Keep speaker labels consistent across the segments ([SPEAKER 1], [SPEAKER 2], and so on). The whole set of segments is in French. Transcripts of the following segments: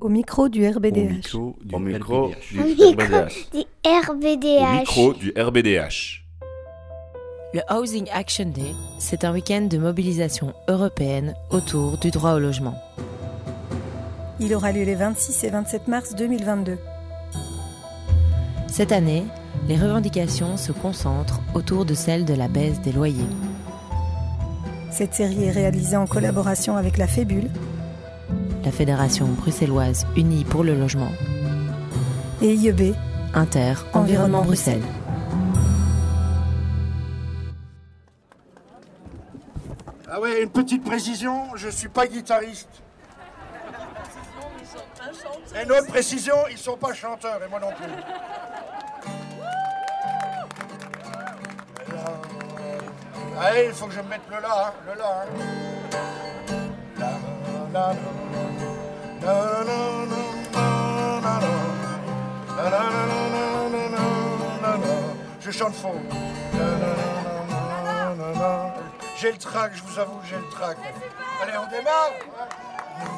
[SPEAKER 1] Au micro du RBDH.
[SPEAKER 2] Au micro du
[SPEAKER 3] Au micro
[SPEAKER 2] RBDH. Au micro du RBDH.
[SPEAKER 4] Le Housing Action Day, c'est un week-end de mobilisation européenne autour du droit au logement.
[SPEAKER 1] Il aura lieu les 26 et 27 mars 2022.
[SPEAKER 4] Cette année, les revendications se concentrent autour de celle de la baisse des loyers.
[SPEAKER 1] Cette série est réalisée en collaboration avec la Fébule
[SPEAKER 4] La Fédération bruxelloise unie pour le logement,
[SPEAKER 1] et IEB.
[SPEAKER 4] Inter, Environnement Bruxelles.
[SPEAKER 5] Ah ouais, une petite précision, je suis pas guitariste. Et une autre précision, ils sont pas chanteurs, et moi non plus. Allez, il faut que je me mette le la, hein, le la. hein. Je chante faux. J'ai le trac, je vous avoue, j'ai le trac. Allez, on démarre.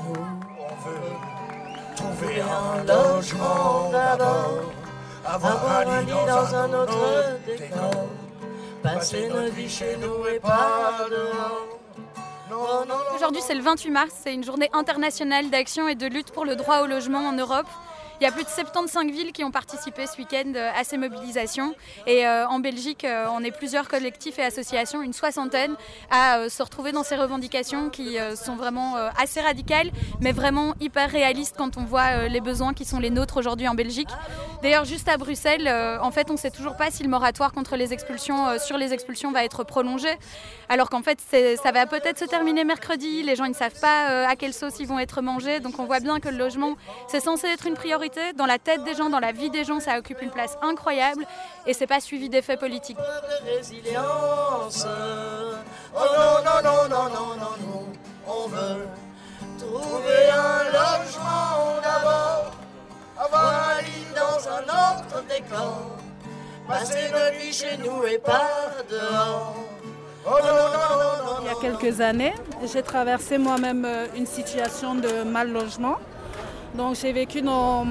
[SPEAKER 5] Nous, on veut trouver un logement d'abord, avoir un lit dans un autre décor, passer notre vie chez nous et pas dehors.
[SPEAKER 6] Aujourd'hui, c'est le 28 mars, c'est une journée internationale d'action et de lutte pour le droit au logement en Europe. Il y a plus de 75 villes qui ont participé ce week-end euh, à ces mobilisations. Et euh, en Belgique, euh, on est plusieurs collectifs et associations, une soixantaine, à se retrouver dans ces revendications qui sont vraiment assez radicales, mais vraiment hyper réalistes quand on voit les besoins qui sont les nôtres aujourd'hui en Belgique. D'ailleurs, juste à Bruxelles, en fait, on ne sait toujours pas si le moratoire contre les expulsions, sur les expulsions, va être prolongé. Alors qu'en fait, ça va peut-être se terminer mercredi. Les gens ne savent pas à quelle sauce ils vont être mangés. Donc on voit bien que le logement, c'est censé être une priorité. Dans la tête des gens, dans la vie des gens, ça occupe une place incroyable. Et c'est pas suivi d'effets politiques.
[SPEAKER 7] de résilience. Oh non, non, non, non, non, non, nous, on veut trouver un logement d'abord, avoir un lit dans un autre décor, passer notre vie chez nous et pas dehors. Oh non, non, non, non,
[SPEAKER 8] Il y a quelques années, j'ai traversé moi-même euh, une situation de mal logement. Donc j'ai vécu dans,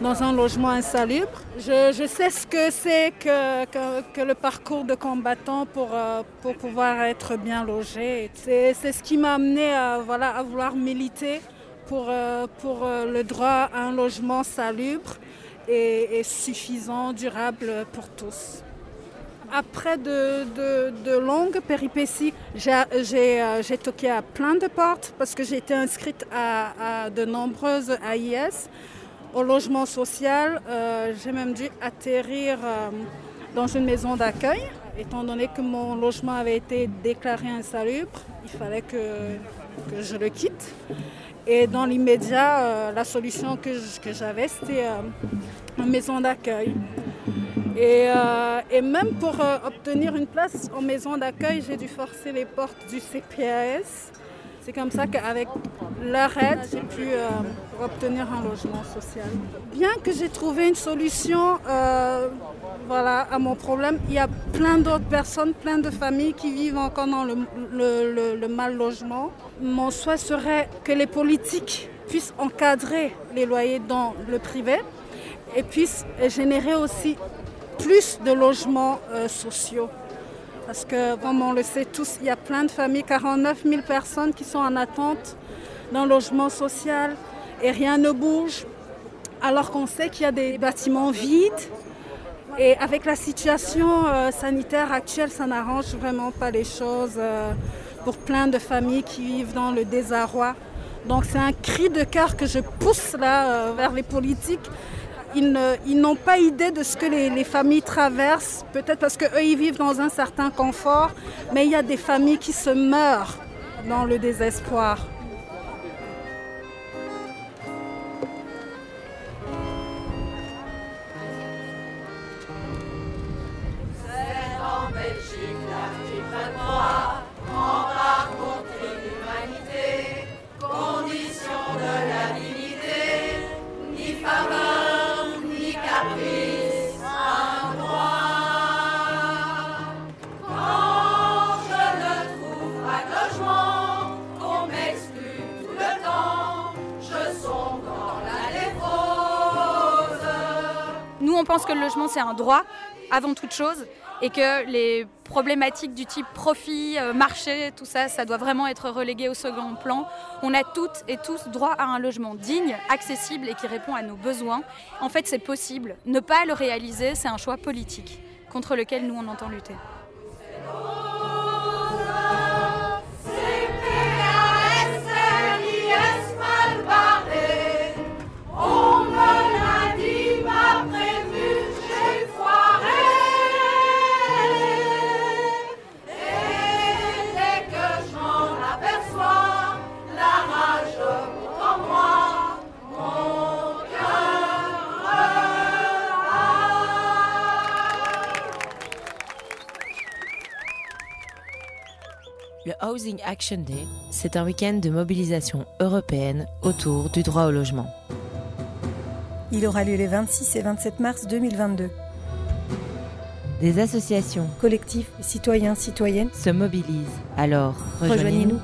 [SPEAKER 8] dans un logement insalubre. Je, je sais ce que c'est que, que, le parcours de combattant pour, euh, pour pouvoir être bien logé. C'est ce qui m'a amené à, voilà, à vouloir militer pour, euh, pour euh, le droit à un logement salubre et suffisant, durable pour tous. Après de, longues péripéties, euh, j'ai toqué à plein de portes parce que j'ai été inscrite à, de nombreuses AIS. Au logement social, euh, j'ai même dû atterrir euh, dans une maison d'accueil. Étant donné que mon logement avait été déclaré insalubre, il fallait que, je le quitte. Et dans l'immédiat, la solution que j'avais, c'était une maison d'accueil. Et, euh, et même pour euh, obtenir une place en maison d'accueil, j'ai dû forcer les portes du CPAS. C'est comme ça qu'avec leur aide, j'ai pu euh, obtenir un logement social. Bien que j'ai trouvé une solution voilà, à mon problème, il y a plein d'autres personnes, plein de familles qui vivent encore dans le- le mal logement. Mon souhait serait que les politiques puissent encadrer les loyers dans le privé et puissent générer aussi plus de logements euh, sociaux. Parce que, comme on le sait tous, il y a plein de familles, 49 000 personnes qui sont en attente d'un logement social et rien ne bouge. Alors qu'on sait qu'il y a des bâtiments vides. Et avec la situation euh, sanitaire actuelle, ça n'arrange vraiment pas les choses euh, pour plein de familles qui vivent dans le désarroi. Donc c'est un cri de cœur que je pousse là vers les politiques ils n'ont pas idée de ce que les, les familles traversent, peut-être parce qu'eux, ils vivent dans un certain confort, mais il y a des familles qui se meurent dans le désespoir.
[SPEAKER 6] Pense que le logement, c'est un droit avant toute chose et que les problématiques du type profit, euh, marché, tout ça, ça doit vraiment être relégué au second plan. On a toutes et tous droit à un logement digne, accessible et qui répond à nos besoins. En fait, c'est possible. Ne pas le réaliser, c'est un choix politique contre lequel nous, on entend lutter.
[SPEAKER 4] Le Housing Action Day, c'est un week-end de mobilisation européenne autour du droit au logement.
[SPEAKER 1] Il aura lieu les 26 et 27 mars 2022.
[SPEAKER 4] Des associations,
[SPEAKER 1] Collectifs, citoyens, citoyennes,
[SPEAKER 4] se mobilisent. Alors,
[SPEAKER 1] rejoignez-nous.